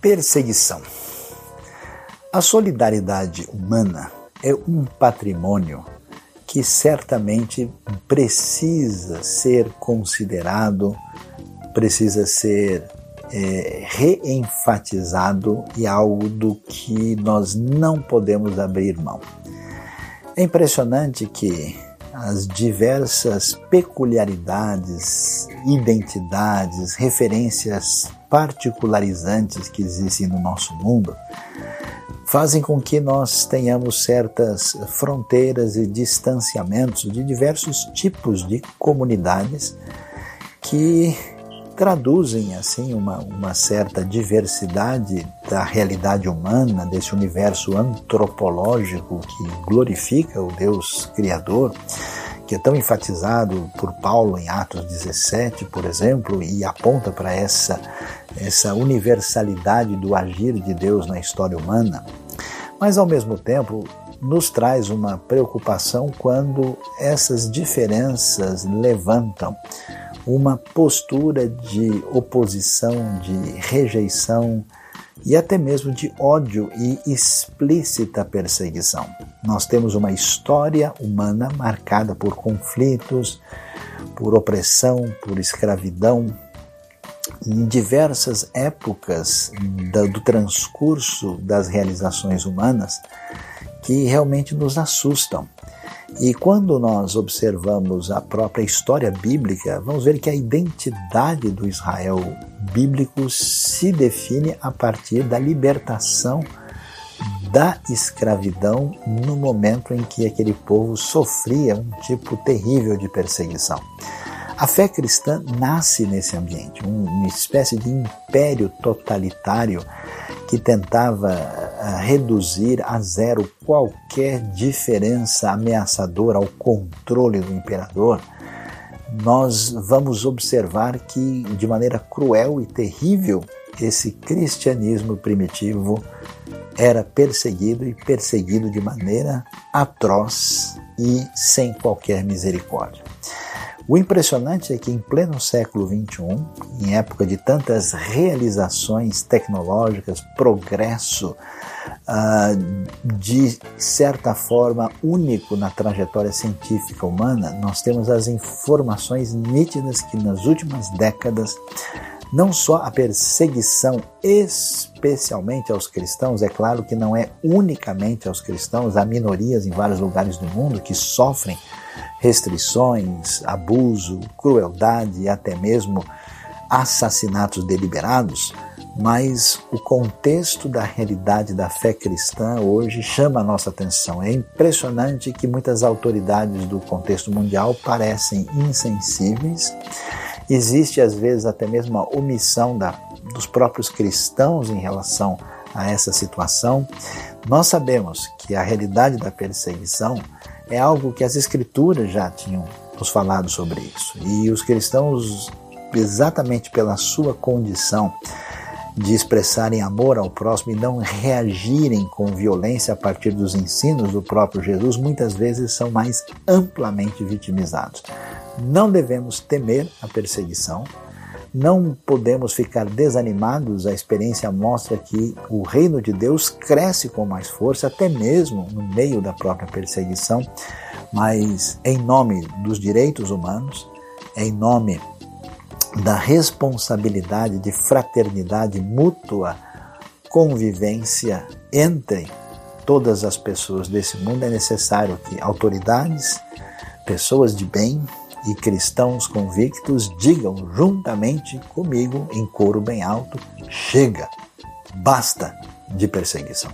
Perseguição. A solidariedade humana é um patrimônio que certamente precisa ser considerado, precisa ser é, reenfatizado e algo do que nós não podemos abrir mão. É impressionante que as diversas peculiaridades, identidades, referências particularizantes que existem no nosso mundo fazem com que nós tenhamos certas fronteiras e distanciamentos de diversos tipos de comunidades que traduzem assim uma, uma certa diversidade da realidade humana, desse universo antropológico que glorifica o Deus Criador, que é tão enfatizado por Paulo em Atos 17, por exemplo, e aponta para essa, essa universalidade do agir de Deus na história humana, mas ao mesmo tempo nos traz uma preocupação quando essas diferenças levantam uma postura de oposição, de rejeição e até mesmo de ódio e explícita perseguição. Nós temos uma história humana marcada por conflitos, por opressão, por escravidão. Em diversas épocas do transcurso das realizações humanas que realmente nos assustam. E quando nós observamos a própria história bíblica, vamos ver que a identidade do Israel bíblico se define a partir da libertação da escravidão no momento em que aquele povo sofria um tipo terrível de perseguição. A fé cristã nasce nesse ambiente, uma espécie de império totalitário que tentava reduzir a zero qualquer diferença ameaçadora ao controle do imperador, nós vamos observar que, de maneira cruel e terrível, esse cristianismo primitivo era perseguido e perseguido de maneira atroz e sem qualquer misericórdia. O impressionante é que em pleno século XXI, em época de tantas realizações tecnológicas, progresso, uh, de certa forma único na trajetória científica humana, nós temos as informações nítidas que nas últimas décadas não só a perseguição, especialmente aos cristãos, é claro que não é unicamente aos cristãos, há minorias em vários lugares do mundo que sofrem restrições, abuso, crueldade e até mesmo assassinatos deliberados, mas o contexto da realidade da fé cristã hoje chama a nossa atenção. É impressionante que muitas autoridades do contexto mundial parecem insensíveis. Existe às vezes até mesmo uma omissão da, dos próprios cristãos em relação a essa situação. Nós sabemos que a realidade da perseguição é algo que as escrituras já tinham nos falado sobre isso. E os cristãos, exatamente pela sua condição de expressarem amor ao próximo e não reagirem com violência a partir dos ensinos do próprio Jesus, muitas vezes são mais amplamente vitimizados. Não devemos temer a perseguição, não podemos ficar desanimados, a experiência mostra que o reino de Deus cresce com mais força, até mesmo no meio da própria perseguição, mas em nome dos direitos humanos, em nome da responsabilidade de fraternidade mútua, convivência entre todas as pessoas desse mundo, é necessário que autoridades, pessoas de bem, e cristãos convictos digam juntamente comigo em coro bem alto: chega, basta de perseguição.